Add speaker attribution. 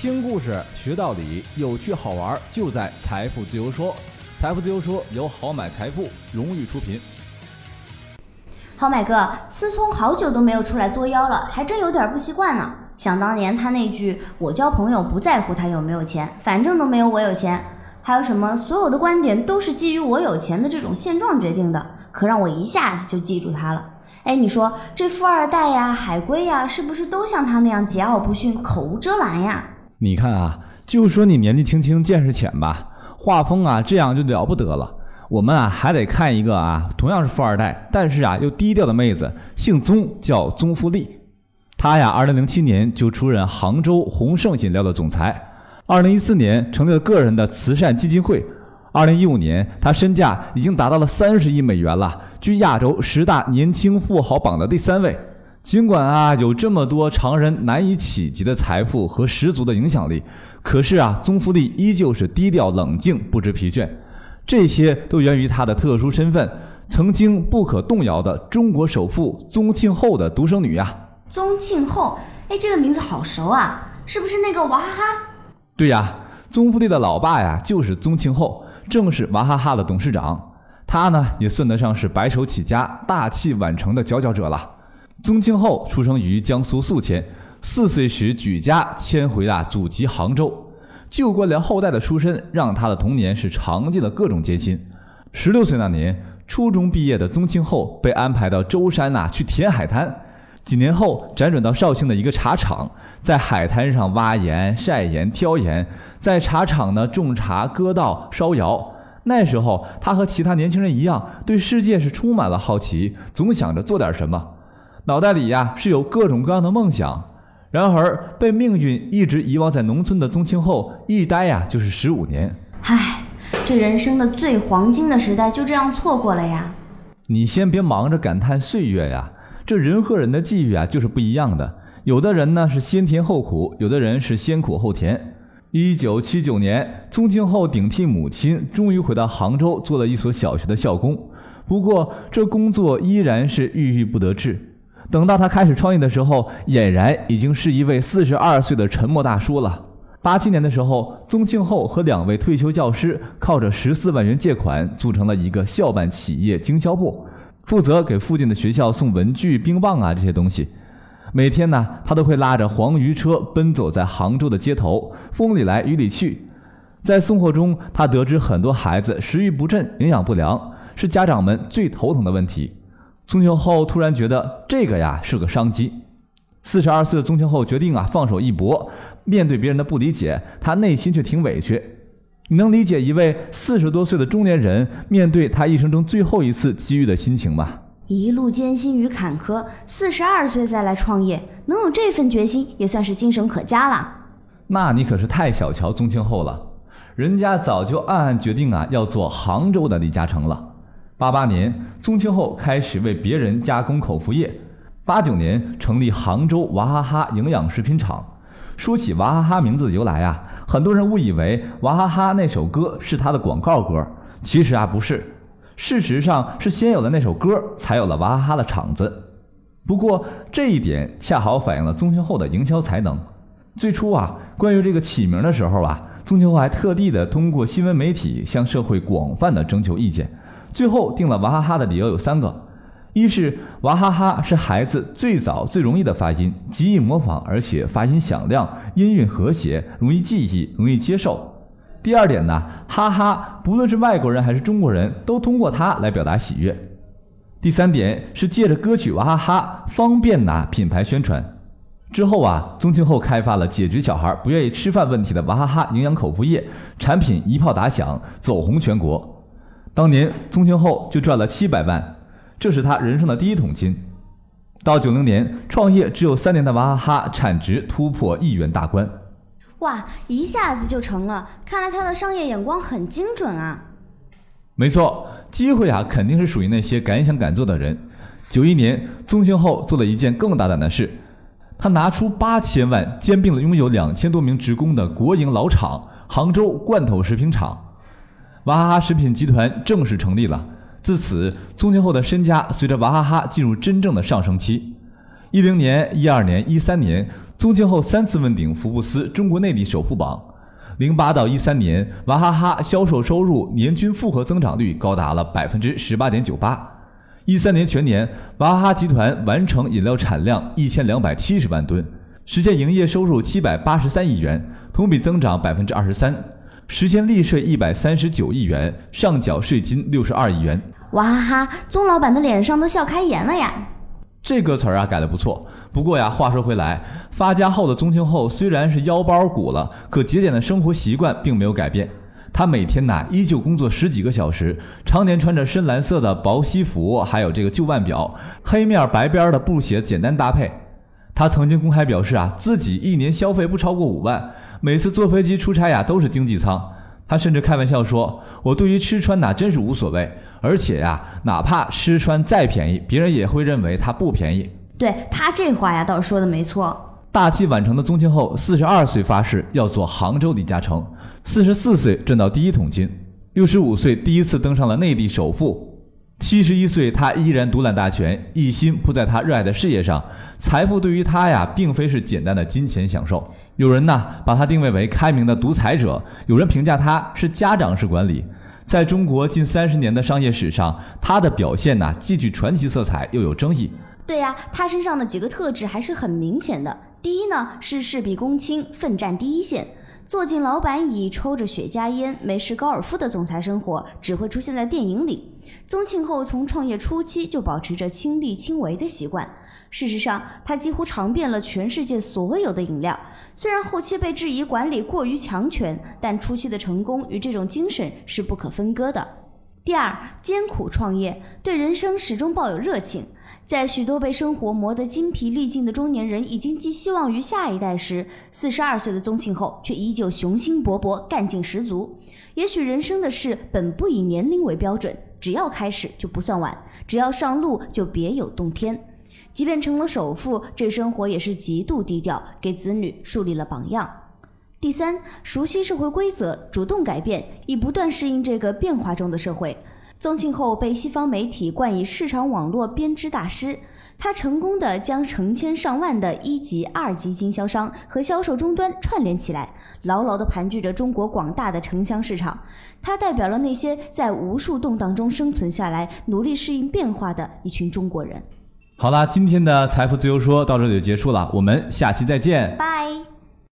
Speaker 1: 听故事学道理，有趣好玩就在财富自由说。财富自由说由好买财富荣誉出品。
Speaker 2: 好买哥，思聪好久都没有出来作妖了，还真有点不习惯呢。想当年他那句“我交朋友不在乎他有没有钱，反正都没有我有钱”，还有什么所有的观点都是基于我有钱的这种现状决定的，可让我一下子就记住他了。哎，你说这富二代呀、海归呀，是不是都像他那样桀骜不驯、口无遮拦呀？
Speaker 1: 你看啊，就说你年纪轻轻、见识浅吧，画风啊这样就了不得了。我们啊还得看一个啊，同样是富二代，但是啊又低调的妹子，姓宗，叫宗馥莉。她呀，二零零七年就出任杭州宏盛饮料的总裁，二零一四年成立了个人的慈善基金会，二零一五年他身价已经达到了三十亿美元了，居亚洲十大年轻富豪榜的第三位。尽管啊有这么多常人难以企及的财富和十足的影响力，可是啊宗馥莉依旧是低调冷静，不知疲倦。这些都源于她的特殊身份，曾经不可动摇的中国首富宗庆后的独生女呀。
Speaker 2: 宗庆后，哎，这个名字好熟啊，是不是那个娃哈哈？
Speaker 1: 对呀，宗馥莉的老爸呀就是宗庆后，正是娃哈哈的董事长。他呢也算得上是白手起家、大器晚成的佼佼者了。宗庆后出生于江苏宿迁，四岁时举家迁回了祖籍杭州。旧官僚后代的出身，让他的童年是尝尽了各种艰辛。十六岁那年，初中毕业的宗庆后被安排到舟山呐去填海滩。几年后，辗转到绍兴的一个茶厂，在海滩上挖盐、晒盐、挑盐，在茶厂呢种茶、割稻、烧窑。那时候，他和其他年轻人一样，对世界是充满了好奇，总想着做点什么，脑袋里呀是有各种各样的梦想。然而，被命运一直遗忘在农村的宗庆后，一待呀就是十五年。
Speaker 2: 唉，这人生的最黄金的时代就这样错过了呀！
Speaker 1: 你先别忙着感叹岁月呀，这人和人的际遇啊就是不一样的。有的人呢是先甜后苦，有的人是先苦后甜。一九七九年，宗庆后顶替母亲，终于回到杭州，做了一所小学的校工。不过，这工作依然是郁郁不得志。等到他开始创业的时候，俨然已经是一位四十二岁的沉默大叔了。八七年的时候，宗庆后和两位退休教师靠着十四万元借款，组成了一个校办企业经销部，负责给附近的学校送文具、冰棒啊这些东西。每天呢，他都会拉着黄鱼车奔走在杭州的街头，风里来雨里去。在送货中，他得知很多孩子食欲不振、营养不良，是家长们最头疼的问题。宗庆后突然觉得这个呀是个商机。四十二岁的宗庆后决定啊放手一搏，面对别人的不理解，他内心却挺委屈。你能理解一位四十多岁的中年人面对他一生中最后一次机遇的心情吗？
Speaker 2: 一路艰辛与坎坷，四十二岁再来创业，能有这份决心也算是精神可嘉了。
Speaker 1: 那你可是太小瞧宗庆后了，人家早就暗暗决定啊要做杭州的李嘉诚了。八八年，宗庆后开始为别人加工口服液。八九年，成立杭州娃哈哈营养食品厂。说起娃哈哈名字的由来啊，很多人误以为娃哈哈那首歌是他的广告歌，其实啊不是。事实上是先有了那首歌，才有了娃哈哈的厂子。不过这一点恰好反映了宗庆后的营销才能。最初啊，关于这个起名的时候啊，宗庆后还特地的通过新闻媒体向社会广泛的征求意见。最后定了娃哈哈的理由有三个：一是娃哈哈是孩子最早最容易的发音，极易模仿，而且发音响亮，音韵和谐，容易记忆，容易接受；第二点呢，哈哈，不论是外国人还是中国人都通过它来表达喜悦；第三点是借着歌曲娃哈哈方便拿品牌宣传。之后啊，宗庆后开发了解决小孩不愿意吃饭问题的娃哈哈营养口服液，产品一炮打响，走红全国。当年宗庆后就赚了七百万，这是他人生的第一桶金。到九零年创业只有三年的娃哈哈产值突破亿元大关，
Speaker 2: 哇，一下子就成了！看来他的商业眼光很精准啊。
Speaker 1: 没错，机会啊肯定是属于那些敢想敢做的人。九一年，宗庆后做了一件更大胆的事，他拿出八千万兼并了拥有两千多名职工的国营老厂——杭州罐头食品厂。娃哈哈食品集团正式成立了。自此，宗庆后的身家随着娃哈哈进入真正的上升期。一零年、一二年、一三年，宗庆后三次问鼎福布斯中国内地首富榜。零八到一三年，娃哈哈销售收入年均复合增长率高达了百分之十八点九八。一三年全年，娃哈哈集团完成饮料产量一千两百七十万吨，实现营业收入七百八十三亿元，同比增长百分之二十三，实现利税一百三十九亿元，上缴税金六十二亿元。
Speaker 2: 哇哈哈，宗老板的脸上都笑开颜了呀！
Speaker 1: 这个词儿啊改得不错，不过呀，话说回来，发家后的宗庆后虽然是腰包鼓了，可节俭的生活习惯并没有改变。他每天呐依旧工作十几个小时，常年穿着深蓝色的薄西服，还有这个旧腕表，黑面白边的布鞋，简单搭配。他曾经公开表示啊，自己一年消费不超过五万，每次坐飞机出差呀都是经济舱。他甚至开玩笑说：“我对于吃穿呐真是无所谓。”而且呀，哪怕吃穿再便宜，别人也会认为它不便宜。
Speaker 2: 对他这话呀，倒是说的没错。
Speaker 1: 大器晚成的宗庆后，四十二岁发誓要做杭州李嘉诚，四十四岁赚到第一桶金，六十五岁第一次登上了内地首富，七十一岁他依然独揽大权，一心扑在他热爱的事业上。财富对于他呀，并非是简单的金钱享受。有人呢把他定位为开明的独裁者，有人评价他是家长式管理。在中国近三十年的商业史上，他的表现呢既具传奇色彩，又有争议。
Speaker 2: 对呀，他身上的几个特质还是很明显的。第一呢，是事必躬亲，奋战第一线。坐进老板椅，抽着雪茄烟，没事高尔夫的总裁生活，只会出现在电影里。宗庆后从创业初期就保持着亲力亲为的习惯。事实上，他几乎尝遍了全世界所有的饮料。虽然后期被质疑管理过于强权，但初期的成功与这种精神是不可分割的。第二，艰苦创业，对人生始终抱有热情。在许多被生活磨得精疲力尽的中年人已经寄希望于下一代时，四十二岁的宗庆后却依旧雄心勃勃、干劲十足。也许人生的事本不以年龄为标准，只要开始就不算晚，只要上路就别有洞天。即便成了首富，这生活也是极度低调，给子女树立了榜样。第三，熟悉社会规则，主动改变，以不断适应这个变化中的社会。宗庆后被西方媒体冠以市场网络编织大师，他成功的将成千上万的一级、二级经销商和销售终端串联起来，牢牢地盘踞着中国广大的城乡市场。他代表了那些在无数动荡中生存下来、努力适应变化的一群中国人。
Speaker 1: 好啦，今天的财富自由说到这里就结束了，我们下期再见，
Speaker 2: 拜。